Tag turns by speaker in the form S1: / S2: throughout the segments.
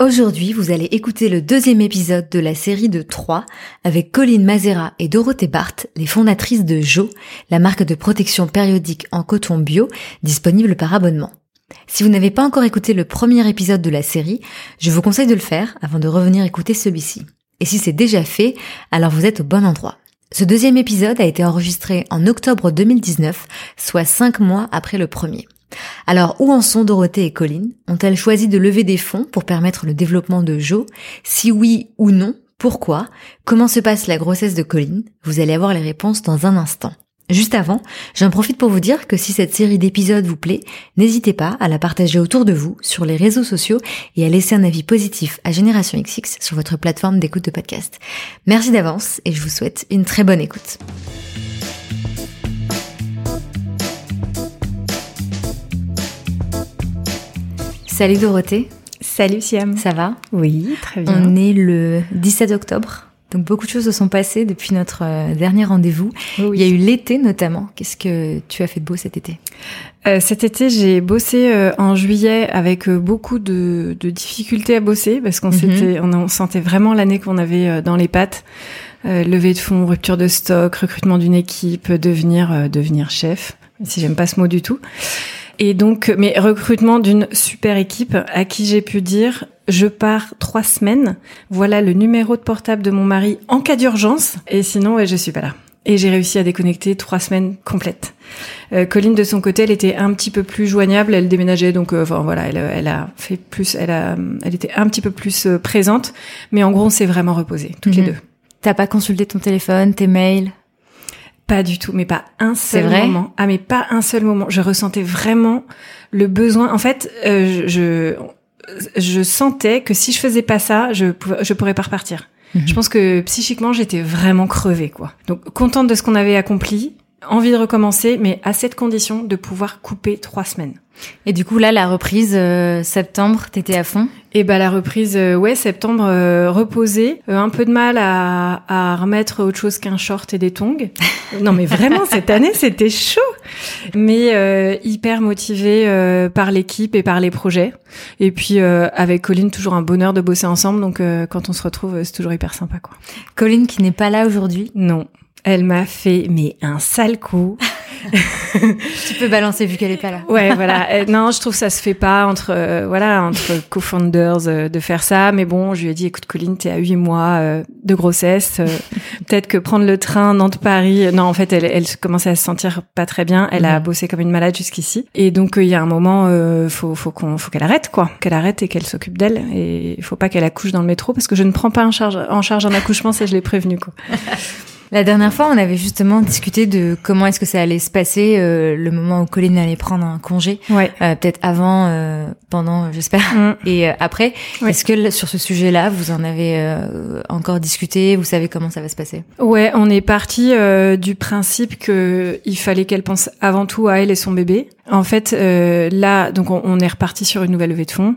S1: Aujourd'hui, vous allez écouter le deuxième épisode de la série de 3 avec Colline Mazera et Dorothée Barthes, les fondatrices de Jo, la marque de protection périodique en coton bio disponible par abonnement. Si vous n'avez pas encore écouté le premier épisode de la série, je vous conseille de le faire avant de revenir écouter celui-ci. Et si c'est déjà fait, alors vous êtes au bon endroit. Ce deuxième épisode a été enregistré en octobre 2019, soit 5 mois après le premier. Alors, où en sont Dorothée et Colline? Ont-elles choisi de lever des fonds pour permettre le développement de Jo? Si oui ou non, pourquoi? Comment se passe la grossesse de Colline? Vous allez avoir les réponses dans un instant. Juste avant, j'en profite pour vous dire que si cette série d'épisodes vous plaît, n'hésitez pas à la partager autour de vous sur les réseaux sociaux et à laisser un avis positif à Génération XX sur votre plateforme d'écoute de podcast. Merci d'avance et je vous souhaite une très bonne écoute. Salut Dorothée.
S2: Salut Siam.
S1: Ça va?
S2: Oui, très bien.
S1: On est le 17 octobre. Donc beaucoup de choses se sont passées depuis notre euh, dernier rendez-vous.
S2: Oui.
S1: Il y a eu l'été notamment. Qu'est-ce que tu as fait de beau cet été?
S2: Euh, Cet été, j'ai bossé euh, en juillet avec euh, beaucoup de, de, difficultés à bosser parce qu'on
S1: Mhm.
S2: s'était, on, on sentait vraiment l'année qu'on avait dans les pattes. Levée de fonds, rupture de stock, recrutement d'une équipe, devenir devenir chef. Si j'aime pas ce mot du tout. Et donc, mais recrutement d'une super équipe à qui j'ai pu dire, je pars trois semaines. Voilà le numéro de portable de mon mari en cas d'urgence. Et sinon, ouais, je suis pas là. Et j'ai réussi à déconnecter trois semaines complètes. Euh, Colline de son côté, elle était un petit peu plus joignable. Elle déménageait, donc euh, enfin voilà, elle, elle a fait plus, elle a, elle était un petit peu plus euh, présente. Mais en gros, on s'est vraiment reposé toutes
S1: Mhm.
S2: les deux.
S1: T'as pas consulté ton téléphone, tes mails?
S2: Pas du tout, mais pas un seul
S1: vrai
S2: moment. Ah, mais pas un seul moment. Je ressentais vraiment le besoin. En fait, euh, je, je sentais que si je faisais pas ça, je pouvais, je pourrais pas repartir.
S1: Mhm.
S2: Je pense que psychiquement, j'étais vraiment crevée, quoi. Donc, contente de ce qu'on avait accompli, envie de recommencer, mais à cette condition de pouvoir couper trois semaines.
S1: Et du coup là, la reprise euh, septembre, t'étais à fond?
S2: Et bah la reprise, euh, ouais, septembre, euh, reposée, euh, un peu de mal à, à remettre autre chose qu'un short et des tongs. non mais vraiment, cette année, c'était chaud. Mais euh, hyper motivée euh, par l'équipe et par les projets. Et puis euh, avec Colline, toujours un bonheur de bosser ensemble. Donc euh, quand on se retrouve, c'est toujours hyper sympa, quoi.
S1: Colline qui n'est pas là aujourd'hui?
S2: Non, elle m'a fait mais un sale coup.
S1: Tu peux balancer vu qu'elle est pas là.
S2: Ouais, voilà. Euh, non, je trouve que ça se fait pas entre euh, voilà entre co-founders euh, de faire ça. Mais bon, je lui ai dit, écoute, Colline, t'es à huit mois de grossesse. Peut-être que prendre le train Nantes-Paris. Non, en fait, elle, elle commençait à se sentir pas très bien. Elle a
S1: Mhm.
S2: bossé comme une malade jusqu'ici. Et donc, il y a un moment, faut faut qu'on faut qu'elle arrête quoi, qu'elle arrête et qu'elle s'occupe d'elle. Et il faut pas qu'elle accouche dans le métro parce que je ne prends pas en charge en charge un accouchement, ça je l'ai prévenu quoi.
S1: La dernière fois, on avait justement discuté de comment est-ce que ça allait se passer euh, le moment où Colline allait prendre un congé,
S2: Ouais.
S1: euh, peut-être avant, euh, pendant, j'espère,
S2: Mm.
S1: et euh, après.
S2: Ouais.
S1: Est-ce que sur ce sujet-là, vous en avez euh, encore discuté? Vous savez comment ça va se passer?
S2: Ouais, on est parti euh, du principe que il fallait qu'elle pense avant tout à elle et son bébé. En fait, euh, là, donc on, on est reparti sur une nouvelle levée de fonds.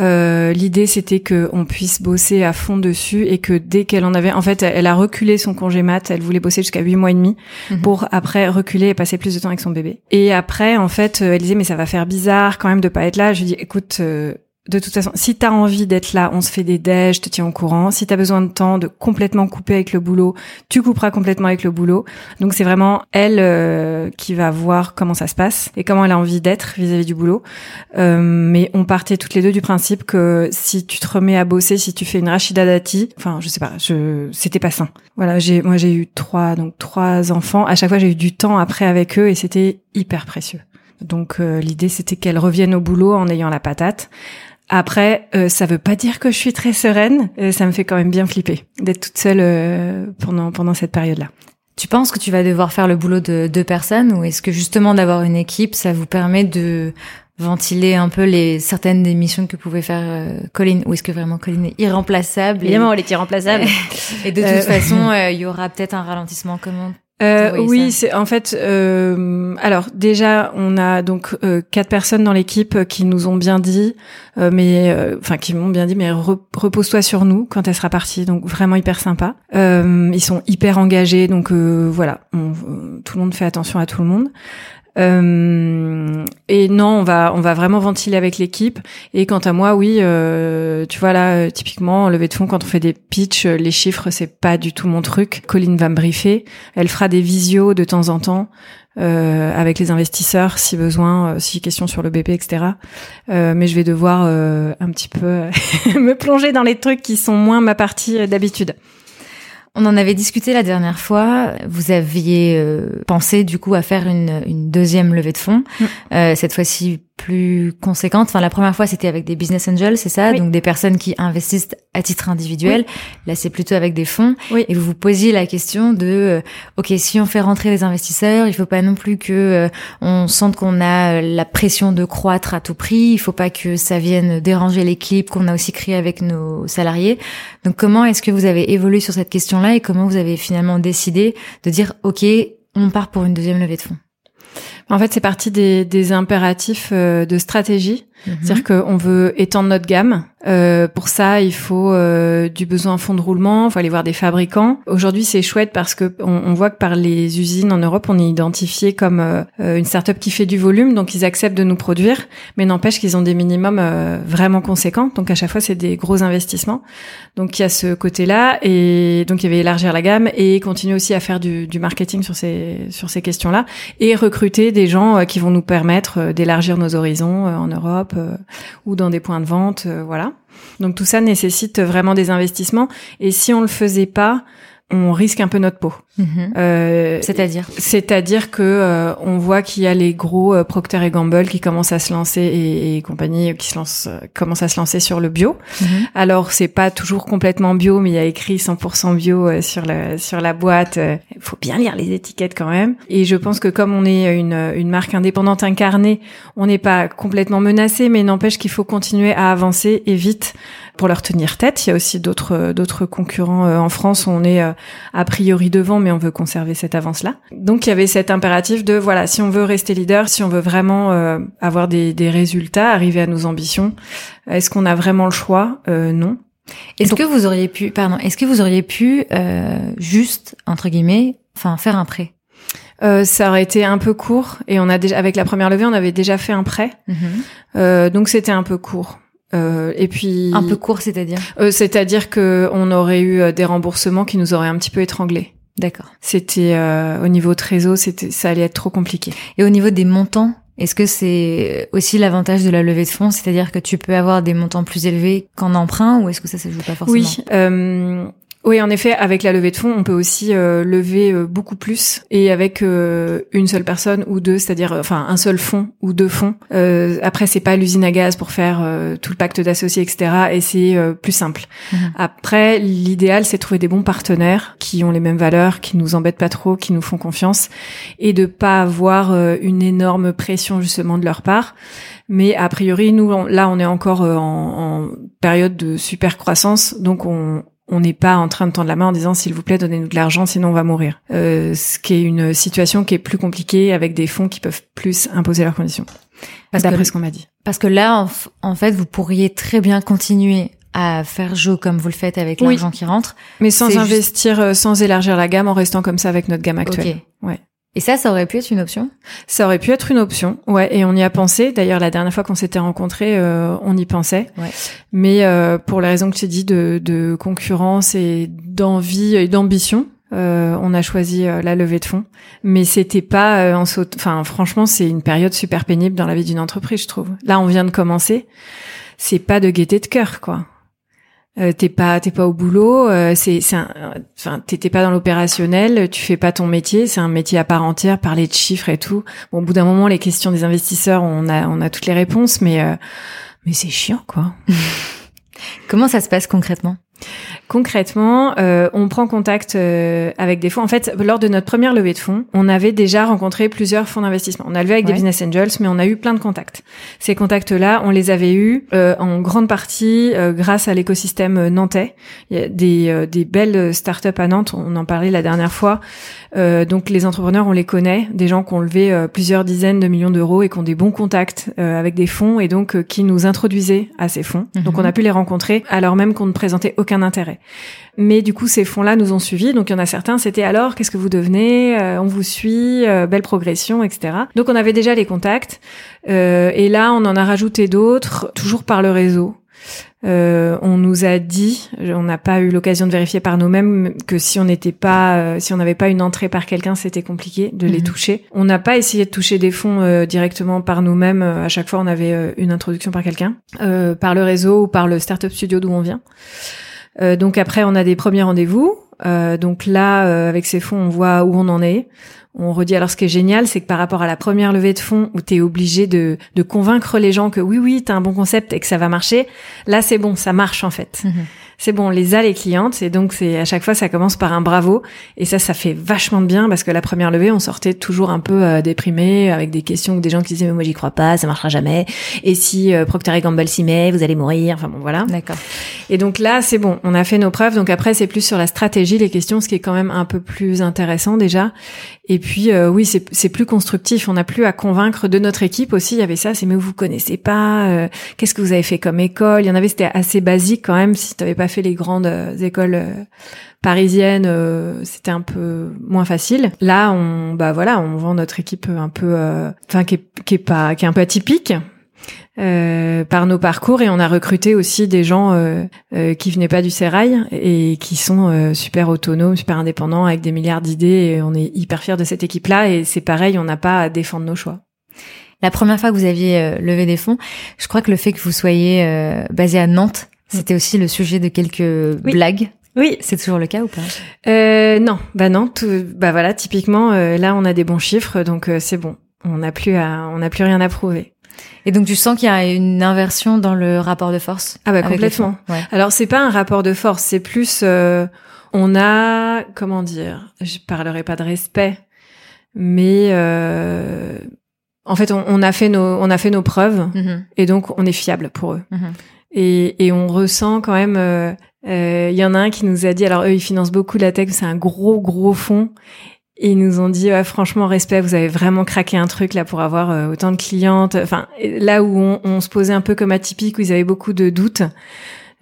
S2: Euh, L'idée, c'était que on puisse bosser à fond dessus et que dès qu'elle en avait, en fait, elle a reculé son congé mat. Elle voulait bosser jusqu'à huit mois et demi
S1: Mhm.
S2: pour après reculer et passer plus de temps avec son bébé. Et après, en fait, euh, elle disait mais ça va faire bizarre quand même de pas être là. Je lui dis écoute. euh, de toute façon, si t'as envie d'être là, on se fait des déj, je te tiens au courant. Si t'as besoin de temps de complètement couper avec le boulot, tu couperas complètement avec le boulot. Donc c'est vraiment elle euh, qui va voir comment ça se passe et comment elle a envie d'être vis-à-vis du boulot. Euh, mais on partait toutes les deux du principe que si tu te remets à bosser, si tu fais une Rachida Dati, enfin je sais pas, je c'était pas sain. Voilà, j'ai moi j'ai eu trois donc trois enfants. À chaque fois j'ai eu du temps après avec eux et c'était hyper précieux. Donc euh, l'idée c'était qu'elle revienne au boulot en ayant la patate. Après, euh, ça veut pas dire que je suis très sereine. Euh, ça me fait quand même bien flipper d'être toute seule euh, pendant pendant cette période-là.
S1: Tu penses que tu vas devoir faire le boulot de deux personnes ou est-ce que justement d'avoir une équipe, ça vous permet de ventiler un peu les certaines des missions que pouvait faire euh, Colline ou est-ce que vraiment Colline est irremplaçable
S2: Évidemment, elle est irremplaçable.
S1: et de toute euh, façon, euh, il y aura peut-être un ralentissement comment
S2: euh, oui, c'est en fait. Euh, alors déjà, on a donc euh, quatre personnes dans l'équipe qui nous ont bien dit, mais enfin qui m'ont bien dit, mais repose-toi sur nous quand elle sera partie. Donc vraiment hyper sympa. ils sont hyper engagés, donc voilà, tout le monde fait attention à tout le monde. Euh, et non, on va on va vraiment ventiler avec l'équipe. Et quant à moi, oui, euh, tu vois là, euh, typiquement en levée de fond, quand on fait des pitchs, les chiffres c'est pas du tout mon truc. Colline va me briefer. Elle fera des visios de temps en temps. Euh, avec les investisseurs si besoin, si question sur le BP, etc. Euh, mais je vais devoir un petit peu me plonger dans les trucs qui sont moins ma partie d'habitude.
S1: On en avait discuté la dernière fois. Vous aviez pensé du coup à faire une, une deuxième levée de fonds, mm. euh, cette fois-ci plus conséquente. Enfin, la première fois, c'était avec des business angels, c'est ça Donc des personnes qui investissent à titre individuel. Là, c'est plutôt avec des fonds. Et vous vous posiez la question de, euh, ok, si on fait rentrer les investisseurs, il faut pas non plus que euh, on sente qu'on a la pression de croître à tout prix. Il faut pas que ça vienne déranger l'équipe qu'on a aussi créé avec nos salariés. Donc, comment est-ce que vous avez évolué sur cette question-là et comment vous avez finalement décidé de dire, ok, on part pour une deuxième levée de fonds?
S2: En fait, c'est parti des, des impératifs euh, de stratégie. Mhm. C'est-à-dire qu'on veut étendre notre gamme. Euh, pour ça, il faut euh, du besoin en fond de roulement. Il faut aller voir des fabricants. Aujourd'hui, c'est chouette parce que on, on, voit que par les usines en Europe, on est identifié comme euh, une start-up qui fait du volume, donc ils acceptent de nous produire, mais n'empêche qu'ils ont des minimums euh, vraiment conséquents. Donc à chaque fois, c'est des gros investissements. Donc il y a ce côté-là, et donc il y avait élargir la gamme et continuer aussi à faire du, du marketing sur ces sur ces questions-là et recruter des gens qui vont nous permettre d'élargir nos horizons en Europe euh, ou dans des points de vente, euh, voilà. Donc tout ça nécessite vraiment des investissements. Et si on le faisait pas, on risque un peu notre peau.
S1: Mhm. Euh, c'est-à-dire
S2: C'est-à-dire que euh, on voit qu'il y a les gros euh, Procter et Gamble qui commencent à se lancer et, et compagnie qui se lancent, euh, commencent à se lancer sur le bio. Mhm. Alors c'est pas toujours complètement bio, mais il y a écrit 100% bio sur la sur la boîte. Il faut bien lire les étiquettes quand même. Et je pense que comme on est une une marque indépendante incarnée, on n'est pas complètement menacé, mais n'empêche qu'il faut continuer à avancer et vite pour leur tenir tête. Il y a aussi d'autres d'autres concurrents en France. On est a priori devant mais on veut conserver cette avance-là. Donc il y avait cet impératif de voilà, si on veut rester leader, si on veut vraiment euh, avoir des, des, résultats, arriver à nos ambitions, est-ce qu'on a vraiment le choix? Euh, Non.
S1: Est-ce que vous auriez pu, pardon, est-ce que vous auriez pu euh, juste entre guillemets, enfin faire un prêt?
S2: Euh, ça aurait été un peu court et on a déjà avec la première levée on avait déjà fait un prêt mhm. euh, donc c'était un peu court euh, et puis
S1: un peu court c'est-à-dire?
S2: Euh, c'est-à-dire que on aurait eu des remboursements qui nous auraient un petit peu étranglés
S1: D'accord.
S2: C'était euh, au niveau trésor, c'était ça allait être trop compliqué.
S1: Et au niveau des montants, est-ce que c'est aussi l'avantage de la levée de fonds, c'est-à-dire que tu peux avoir des montants plus élevés qu'en emprunt, ou est-ce que ça se joue pas forcément?
S2: Oui. Euh, oui, en effet, avec la levée de fonds, on peut aussi euh, lever euh, beaucoup plus et avec euh, une seule personne ou deux, c'est-à-dire enfin un seul fonds ou deux fonds. après, c'est pas l'usine à gaz pour faire tout le pacte d'associés, etc. Et c'est plus simple. Mhm. Après, l'idéal, c'est de trouver des bons partenaires qui ont les mêmes valeurs, qui nous embêtent pas trop, qui nous font confiance et de pas avoir une énorme pression justement de leur part. Mais a priori, nous, là, on est encore en, en période de super croissance, donc on on n'est pas en train de tendre la main en disant s'il vous plaît donnez-nous de l'argent sinon on va mourir. Euh, ce qui est une situation qui est plus compliquée avec des fonds qui peuvent plus imposer leurs conditions. D'après ce qu'on m'a dit.
S1: Parce que là, en, fait, vous pourriez très bien continuer à faire jeu comme vous le faites avec l'argent qui rentre,
S2: mais sans investir, euh, sans élargir la gamme, en restant comme ça avec notre gamme actuelle. Ouais.
S1: Et ça, ça aurait pu être une option?
S2: Ça aurait pu être une option, ouais. Et on y a pensé. D'ailleurs, la dernière fois qu'on s'était rencontrés, euh, on y pensait.
S1: Ouais.
S2: Mais euh, pour les raisons que tu dit de, de concurrence et d'envie et d'ambition, euh, on a choisi euh, la levée de fonds. Mais c'était pas euh, en saut. Enfin, franchement, c'est une période super pénible dans la vie d'une entreprise, je trouve. Là, on vient de commencer. C'est pas de gaieté de cœur, quoi. Euh, t'es pas t'es pas au boulot euh, c'est enfin t'étais pas dans l'opérationnel tu fais pas ton métier c'est un métier à part entière parler de chiffres et tout. Au bout d'un moment les questions des investisseurs on a on a toutes les réponses mais euh, mais c'est chiant quoi.
S1: Comment ça se passe concrètement?
S2: Concrètement, euh, on prend contact euh, avec des fonds. En fait, lors de notre première levée de fonds, on avait déjà rencontré plusieurs fonds d'investissement. On a levé avec des business angels, mais on a eu plein de contacts. Ces contacts-là, on les avait eus euh, en grande partie euh, grâce à l'écosystème euh, nantais. Il y a des, euh, des belles startups à Nantes, on en parlait la dernière fois. Euh, donc les entrepreneurs, on les connaît, des gens qui ont levé euh, plusieurs dizaines de millions d'euros et qui ont des bons contacts euh, avec des fonds et donc euh, qui nous introduisaient à ces fonds.
S1: Mhm.
S2: Donc on a pu les rencontrer alors même qu'on ne présentait aucun intérêt. Mais du coup, ces fonds-là nous ont suivis. Donc il y en a certains, c'était alors, qu'est-ce que vous devenez Euh, On vous suit, euh, belle progression, etc. Donc on avait déjà les contacts. Euh, et là, on en a rajouté d'autres, toujours par le réseau. Euh, on nous a dit, on n'a pas eu l'occasion de vérifier par nous-mêmes que si on n'était pas, euh, si on n'avait pas une entrée par quelqu'un, c'était compliqué de les
S1: Mhm.
S2: toucher. On n'a pas essayé de toucher des fonds euh, directement par nous-mêmes. Euh, À chaque fois, on avait une introduction par quelqu'un, euh, par le réseau ou par le startup studio d'où on vient. Euh, donc après, on a des premiers rendez-vous. Euh, donc là, euh, avec ces fonds, on voit où on en est. On redit alors ce qui est génial, c'est que par rapport à la première levée de fonds où tu es obligé de, de convaincre les gens que oui, oui, tu as un bon concept et que ça va marcher, là c'est bon, ça marche en fait.
S1: Mhm.
S2: C'est bon, on les a les clientes et donc c'est à chaque fois ça commence par un bravo et ça ça fait vachement de bien parce que la première levée on sortait toujours un peu euh, déprimé avec des questions ou des gens qui disaient mais moi j'y crois pas, ça marchera jamais et si euh, Procter Gamble s'y met, vous allez mourir, enfin bon voilà.
S1: D'accord.
S2: Et donc là, c'est bon, on a fait nos preuves. Donc après, c'est plus sur la stratégie, les questions, ce qui est quand même un peu plus intéressant déjà. Et puis euh, oui, c'est plus constructif. On n'a plus à convaincre de notre équipe aussi. Il y avait ça, c'est mais vous connaissez pas. euh, Qu'est-ce que vous avez fait comme école? Il y en avait, c'était assez basique quand même. Si t'avais pas fait les grandes euh, écoles euh, parisiennes, euh, c'était un peu moins facile. Là, on bah voilà, on vend notre équipe un peu, euh, enfin qui est, qui est pas, qui est un peu atypique euh, par nos parcours et on a recruté aussi des gens euh, euh, qui venaient pas du sérail et qui sont euh, super autonomes, super indépendants avec des milliards d'idées et on est hyper fiers de cette équipe-là et c'est pareil, on n'a pas à défendre nos choix.
S1: La première fois que vous aviez euh, levé des fonds, je crois que le fait que vous soyez euh, basé à Nantes, c'était aussi le sujet de quelques
S2: Oui.
S1: blagues.
S2: Oui.
S1: C'est toujours le cas ou pas?
S2: Euh, non, bah non, tout- bah voilà, typiquement euh, là on a des bons chiffres donc euh, c'est bon. On n'a plus à, on n'a plus rien à prouver.
S1: Et donc tu sens qu'il y a une inversion dans le rapport de force
S2: Ah bah complètement.
S1: Ouais.
S2: Alors c'est pas un rapport de force, c'est plus euh, on a comment dire, je parlerai pas de respect, mais euh, en fait on, on a fait nos on a fait nos preuves
S1: Mhm,
S2: et donc on est fiable pour eux
S1: mhm.
S2: et, et on ressent quand même. euh, euh, Il y en a un qui nous a dit alors eux ils financent beaucoup la tech, c'est un gros gros fonds. Ils nous ont dit ouais, franchement respect, vous avez vraiment craqué un truc là pour avoir euh, autant de clientes. Enfin là où on, se posait un peu comme atypique où ils avaient beaucoup de doutes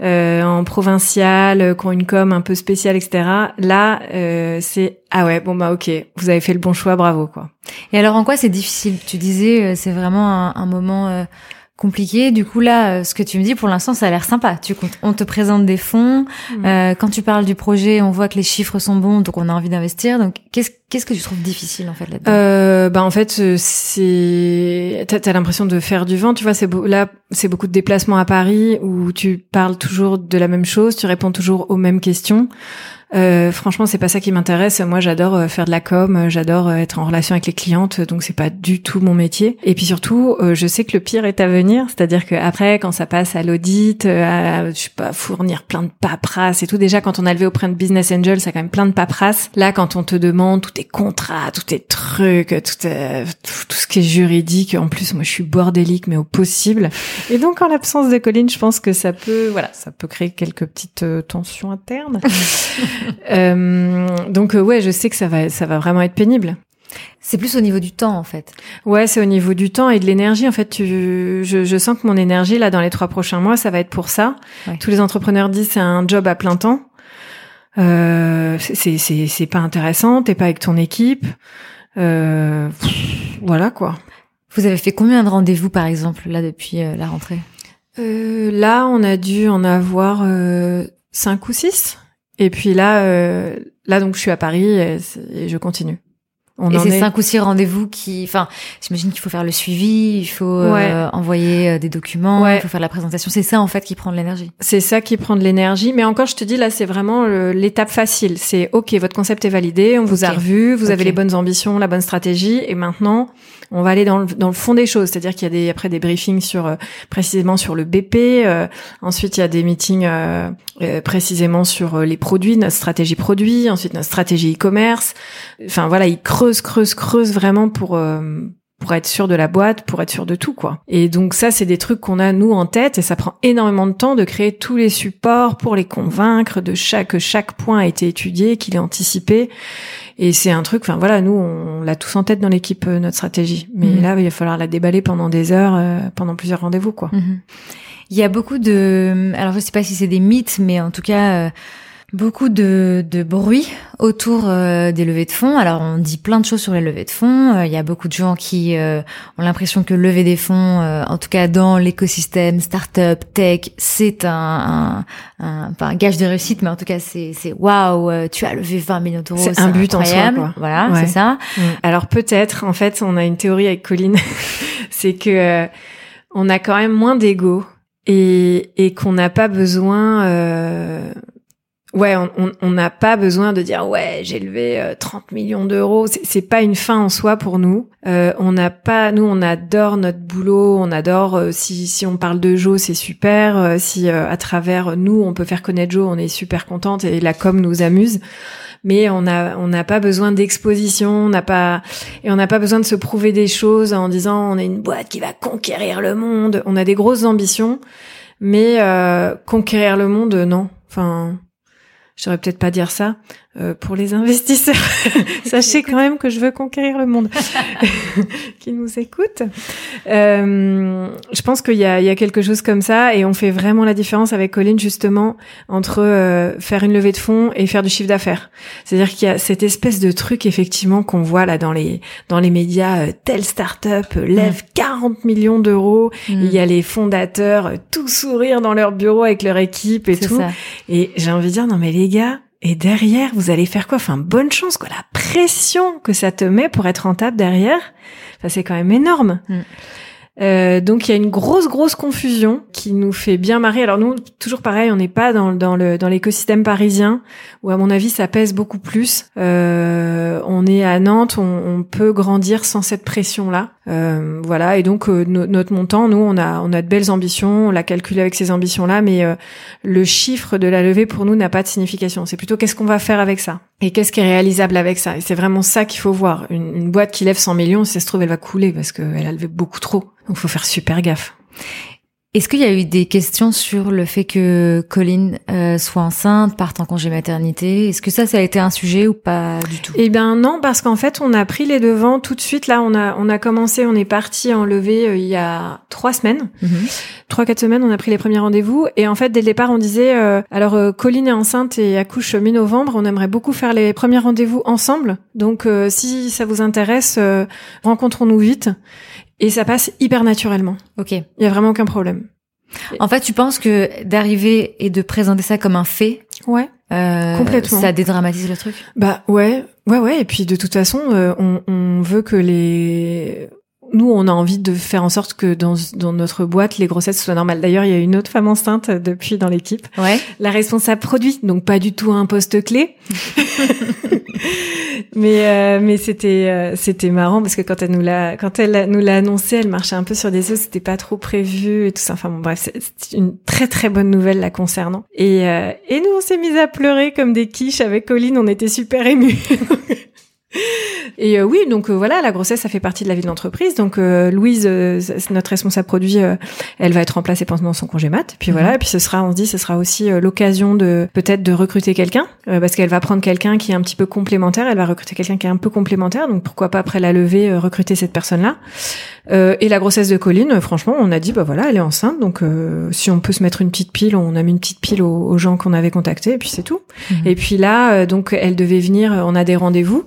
S2: euh, en provincial, euh, qui ont une com un peu spéciale, etc. Là euh, c'est ah ouais bon bah ok, vous avez fait le bon choix, bravo quoi.
S1: Et alors en quoi c'est difficile? Tu disais euh, c'est vraiment un, un moment compliqué. Du coup là, euh, ce que tu me dis pour l'instant, ça a l'air sympa. Tu comptes- on te présente des fonds.
S2: Mm.
S1: Euh, quand tu parles du projet, on voit que les chiffres sont bons, donc on a envie d'investir. Donc qu'est-ce qu'est-ce que tu trouves difficile en fait là-dedans?
S2: Euh, bah en fait euh, c'est t'as, t'as l'impression de faire du vent tu vois c'est beau... là c'est beaucoup de déplacements à Paris où tu parles toujours de la même chose tu réponds toujours aux mêmes questions euh, franchement c'est pas ça qui m'intéresse. Moi j'adore euh, faire de la com euh, j'adore euh, être en relation avec les clientes donc c'est pas du tout mon métier. Et puis surtout je sais que le pire est à venir c'est-à-dire que après quand ça passe à l'audit à, je sais pas fournir plein de paperasses et tout déjà quand on a levé auprès de business angel ça a quand même plein de paperasses là quand on te demande tous tes contrats tous tes trucs tout, euh, tout, tout ce qui est juridique en plus moi je suis bordélique mais au possible. Et donc en l'absence de Colline je pense que ça peut voilà ça peut créer quelques petites tensions internes euh, donc euh, ouais je sais que ça va ça va vraiment être pénible
S1: C'est plus au niveau du temps en fait.
S2: Ouais, c'est au niveau du temps et de l'énergie. En fait, tu, je, je sens que mon énergie là dans les trois prochains mois, ça va être pour ça.
S1: Ouais.
S2: Tous les entrepreneurs disent c'est un job à plein temps. Euh, c'est c'est c'est pas intéressant. T'es pas avec ton équipe. Euh, pff, voilà quoi.
S1: Vous avez fait combien de rendez-vous par exemple là depuis euh, la rentrée?
S2: Euh, là, on a dû en avoir euh, cinq ou six. Et puis là, euh, là donc je suis à Paris et, je continue. On
S1: et c'est
S2: est-
S1: cinq ou six rendez-vous qui, enfin, j'imagine qu'il faut faire le suivi, il faut euh, envoyer euh, des documents,
S2: Ouais.
S1: il faut faire la présentation. C'est ça en fait qui prend de l'énergie.
S2: C'est ça qui prend de l'énergie. Mais encore, je te dis, là, c'est vraiment l'étape facile. C'est OK, votre concept est validé, on vous a revu, vous avez les bonnes ambitions, la bonne stratégie, et maintenant, on va aller dans le, dans le fond des choses. C'est-à-dire qu'il y a des, après des briefings sur, euh, précisément sur le BP. ensuite, il y a des meetings précisément sur les produits, notre stratégie produit. Ensuite, notre stratégie e-commerce. Enfin, voilà, ils creusent, creusent, creusent vraiment pour... euh, pour être sûr de la boîte, pour être sûr de tout, quoi. Et donc ça, c'est des trucs qu'on a nous en tête, et ça prend énormément de temps de créer tous les supports pour les convaincre de chaque que chaque point a été étudié, qu'il est anticipé. Et c'est un truc, enfin voilà, nous on l'a tous en tête dans l'équipe euh, notre stratégie, mais
S1: Mhm.
S2: là il va falloir la déballer pendant des heures, euh, pendant plusieurs rendez-vous, quoi.
S1: Mhm. Il y a beaucoup de, alors je sais pas si c'est des mythes, mais en tout cas euh, beaucoup de, de bruit autour euh, des levées de fonds. Alors on dit plein de choses sur les levées de fonds. Euh, Il y a beaucoup de gens qui euh, ont l'impression que lever des fonds, euh, en tout cas dans l'écosystème startup tech, c'est un, un, un, pas un gage de réussite, mais en tout cas c'est c'est waouh, euh, tu as levé 20 millions d'euros,
S2: C'est un but en soi, quoi.
S1: Voilà,
S2: Ouais.
S1: c'est ça.
S2: Alors peut-être, en fait, on a une théorie avec Colline, c'est que euh, on a quand même moins d'ego et, et qu'on n'a pas besoin. Euh, Ouais, on- n'a pas besoin de dire ouais j'ai levé euh, 30 millions d'euros. C'est- C'est pas une fin en soi pour nous. Euh, on n'a pas, nous on adore notre boulot, on adore euh, si si on parle de Joe c'est super. euh, si euh, à travers nous on peut faire connaître Joe, on est super contente et la com nous amuse. Mais on a on n'a pas besoin d'exposition, on n'a pas et on n'a pas besoin de se prouver des choses en disant on est une boîte qui va conquérir le monde. On a des grosses ambitions, mais euh, conquérir le monde non. Enfin je saurais peut-être pas dire ça euh, pour les investisseurs. Sachez quand même que je veux conquérir le monde. qui nous écoutent. Euh, je pense qu'il y a, il y a quelque chose comme ça et on fait vraiment la différence avec Colline justement entre euh, faire une levée de fonds et faire du chiffre d'affaires. C'est-à-dire qu'il y a cette espèce de truc effectivement qu'on voit là dans les dans les médias. euh, telle start-up euh, lève 40 millions d'euros. Il y a les fondateurs tout sourire dans leur bureau avec leur équipe et tout.
S1: ça.
S2: Et j'ai envie de dire, non mais les gars, et derrière, vous allez faire quoi? Enfin, bonne chance, quoi. La pression que ça te met pour être rentable derrière, enfin, c'est quand même énorme.
S1: Mm.
S2: Euh, donc il y a une grosse grosse confusion qui nous fait bien marrer. Alors nous toujours pareil, on n'est pas dans, dans le dans l'écosystème parisien où à mon avis ça pèse beaucoup plus. Euh, on est à Nantes, on, on peut grandir sans cette pression là. Euh, voilà et donc euh, no- notre montant, nous on a on a de belles ambitions, on l'a calculé avec ces ambitions là, mais euh, le chiffre de la levée pour nous n'a pas de signification. C'est plutôt qu'est-ce qu'on va faire avec ça et qu'est-ce qui est réalisable avec ça. Et c'est vraiment ça qu'il faut voir. Une, une boîte qui lève 100 millions, si ça se trouve elle va couler parce qu'elle a levé beaucoup trop. Donc faut faire super gaffe.
S1: Est-ce qu'il y a eu des questions sur le fait que Colline euh, soit enceinte, parte en congé maternité? Est-ce que ça, ça a été un sujet ou pas du tout?
S2: Eh ben non, parce qu'en fait, on a pris les devants tout de suite. Là, on a on a commencé, on est parti en levée euh, il y a trois semaines,
S1: Mhm.
S2: trois quatre semaines. On a pris les premiers rendez-vous et en fait, dès le départ, on disait euh, alors euh, Colline est enceinte et accouche mi-novembre. On aimerait beaucoup faire les premiers rendez-vous ensemble. Donc, euh, si ça vous intéresse, euh, rencontrons-nous vite. Et ça passe hyper naturellement.
S1: Ok.
S2: Il y a vraiment aucun problème.
S1: En fait, tu penses que d'arriver et de présenter ça comme un fait,
S2: Ouais.
S1: euh,
S2: Complètement.
S1: ça dédramatise le truc?
S2: Bah ouais, ouais, ouais. Et puis de toute façon, euh, on, on veut que les nous, on a envie de faire en sorte que dans, dans notre boîte, les grossesses soient normales. D'ailleurs, il y a une autre femme enceinte euh, depuis dans l'équipe,
S1: Ouais.
S2: la responsable produit, donc pas du tout un poste clé. mais euh, mais c'était euh, c'était marrant parce que quand elle nous l'a quand elle nous l'a annoncé, elle marchait un peu sur des œufs, c'était pas trop prévu et tout ça. Enfin bon, bref, c'est c'est une très très bonne nouvelle la concernant. Et euh, et nous, on s'est mis à pleurer comme des quiches avec Colline, on était super émus. Et euh, oui, donc euh, voilà, la grossesse, ça fait partie de la vie de l'entreprise. Donc euh, Louise, euh, notre responsable produit, euh, elle va être remplacée pendant son congé mat. Puis voilà,
S1: Mhm.
S2: et puis ce sera, on se dit, ce sera aussi euh, l'occasion de peut-être de recruter quelqu'un, euh, parce qu'elle va prendre quelqu'un qui est un petit peu complémentaire. Elle va recruter quelqu'un qui est un peu complémentaire. Donc pourquoi pas après la levée euh, recruter cette personne-là. Euh, et la grossesse de Colline, franchement, on a dit bah voilà, elle est enceinte, donc euh, si on peut se mettre une petite pile, on a mis une petite pile aux, aux gens qu'on avait contactés, et puis c'est tout.
S1: Mhm.
S2: Et puis là, euh, donc elle devait venir, on a des rendez-vous.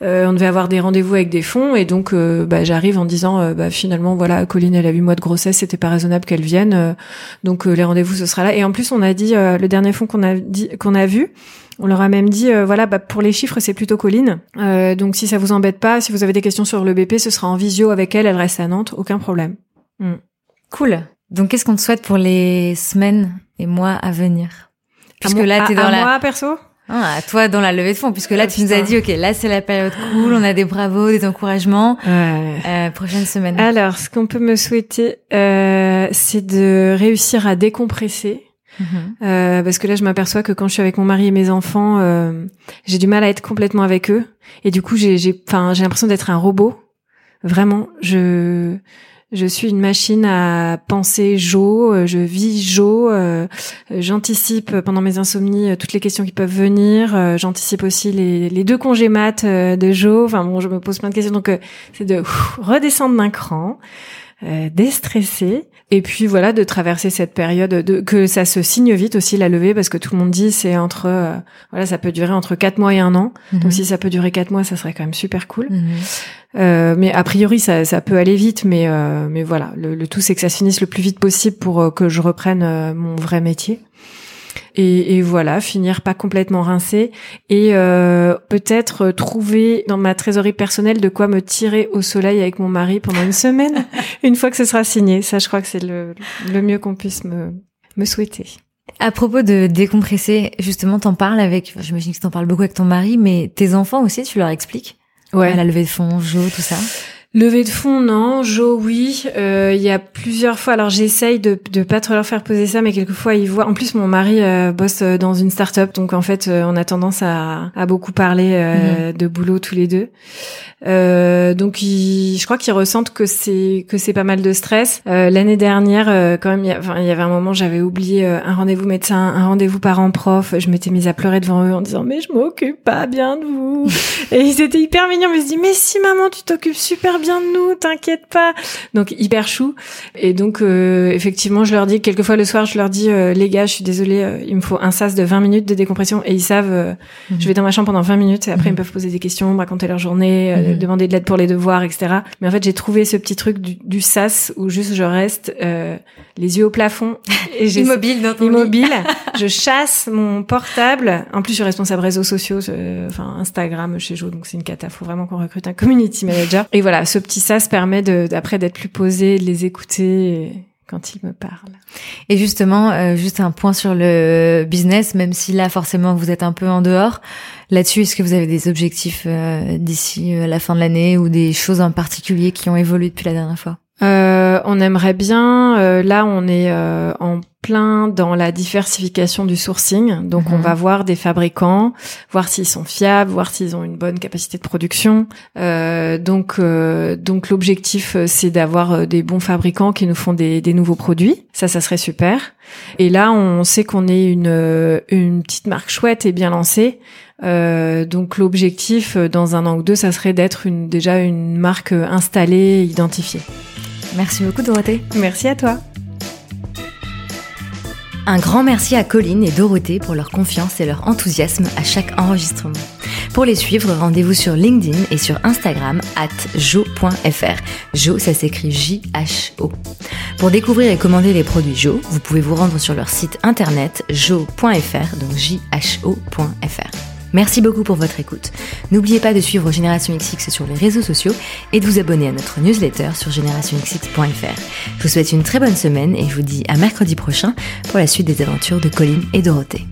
S2: On devait avoir des rendez-vous avec des fonds et donc bah, j'arrive en disant bah, finalement voilà Colline elle a 8 mois de grossesse c'était pas raisonnable qu'elle vienne donc les rendez-vous ce sera là et en plus on a dit le dernier fonds qu'on a dit qu'on a vu on leur a même dit, voilà, bah, pour les chiffres, c'est plutôt Colline. donc, si ça vous embête pas, si vous avez des questions sur le BP, ce sera en visio avec elle. Elle reste à Nantes, aucun problème.
S1: Mm. Cool. Donc, qu'est-ce qu'on te souhaite pour les semaines et mois à venir?
S2: Puisque là, t'es dans à la... moi, perso?
S1: Ah, à toi dans la levée de fonds, puisque là, tu nous as dit, ok, là, c'est la période cool, on a des bravos, des encouragements. Euh, prochaine semaine.
S2: Alors, ce qu'on peut me souhaiter, euh, c'est de réussir à décompresser. Mhm. Euh, parce que là, je m'aperçois que quand je suis avec mon mari et mes enfants, euh, j'ai du mal à être complètement avec eux, et du coup, j'ai, j'ai, enfin, j'ai l'impression d'être un robot. Vraiment, je, je suis une machine à penser Jo, euh, je vis Jo, euh, j'anticipe pendant mes insomnies euh, toutes les questions qui peuvent venir, j'anticipe aussi les, deux congés maths de Jo, enfin bon, je me pose plein de questions, donc c'est de redescendre d'un cran, déstresser, et puis voilà, de traverser cette période, de, que ça se signe vite aussi la levée, parce que tout le monde dit c'est entre, euh, voilà, ça peut durer entre quatre mois et un an. Mhm. Donc si ça peut durer quatre mois, ça serait quand même super cool. Mhm. Euh, mais a priori, ça, ça peut aller vite, mais euh, mais voilà, le, le tout c'est que ça se finisse le plus vite possible pour que je reprenne mon vrai métier et, et, voilà, finir pas complètement rincé et euh, peut-être trouver dans ma trésorerie personnelle de quoi me tirer au soleil avec mon mari pendant une semaine, une fois que ce sera signé. Ça, je crois que c'est le, le mieux qu'on puisse me, me souhaiter.
S1: À propos de décompresser, justement, t'en parles avec, j'imagine que t'en parles beaucoup avec ton mari, mais tes enfants aussi, tu leur expliques?
S2: Ouais.
S1: À la levée de fond, Jo, tout ça?
S2: Levée de fonds, non. Jo, oui. Euh, il y a plusieurs fois. Alors, j'essaye de de pas trop leur faire poser ça, mais quelquefois ils voient. En plus, mon mari euh, bosse euh, dans une start-up, donc en fait, on a tendance à, à beaucoup parler mhm. de boulot tous les deux. Donc, je crois qu'ils ressentent que c'est que c'est pas mal de stress. L'année dernière, quand même, il y, y avait un moment, j'avais oublié un rendez-vous médecin, un rendez-vous parent-prof. Je m'étais mise à pleurer devant eux en disant mais je m'occupe pas bien de vous. Et ils étaient hyper mignons. Mais je dis mais si maman, tu t'occupes super bien de nous, t'inquiète pas. Donc hyper chou. Et donc euh, effectivement, je leur dis quelquefois le soir, je leur dis euh, les gars, je suis désolée, euh, il me faut un sas de 20 minutes de décompression et ils savent mhm. je vais dans ma chambre pendant 20 minutes et après ils mhm. peuvent poser des questions, me raconter leur journée, mhm. demander de l'aide pour les devoirs, etc. Mais en fait, j'ai trouvé ce petit truc du, du sas où juste je reste les yeux au plafond
S1: et immobile dans ton
S2: immobile. je chasse mon portable. En plus, je suis responsable réseaux sociaux, enfin Instagram chez Jo, donc c'est une cata. Faut vraiment qu'on recrute un community manager. Et voilà, ce petit sas permet d'après d'être plus posé, de les écouter quand ils me parlent.
S1: Et justement, euh, juste un point sur le business, même si là forcément vous êtes un peu en dehors. Là-dessus, est-ce que vous avez des objectifs euh, d'ici euh, la fin de l'année ou des choses en particulier qui ont évolué depuis la dernière fois?
S2: Euh, on aimerait bien. Euh, là, on est euh, en plein dans la diversification du sourcing. Donc, on mhm. va voir des fabricants, voir s'ils sont fiables, voir s'ils ont une bonne capacité de production. donc, donc l'objectif, c'est d'avoir des bons fabricants qui nous font des, des, nouveaux produits. Ça, ça serait super. Et là, on sait qu'on est une une petite marque chouette et bien lancée. donc l'objectif dans un an ou deux, ça serait d'être une, déjà une marque installée, identifiée.
S1: Merci beaucoup Dorothée.
S2: Merci à toi.
S1: Un grand merci à Colline et Dorothée pour leur confiance et leur enthousiasme à chaque enregistrement. Pour les suivre, rendez-vous sur LinkedIn et sur Instagram at jo.fr. Jo, ça s'écrit J-H-O. Pour découvrir et commander les produits Jo, vous pouvez vous rendre sur leur site internet jo.fr, donc J-H-O.fr. Merci beaucoup pour votre écoute. N'oubliez pas de suivre Génération XX sur les réseaux sociaux et de vous abonner à notre newsletter sur générationxx.fr. Je vous souhaite une très bonne semaine et je vous dis à mercredi prochain pour la suite des aventures de Colline et Dorothée.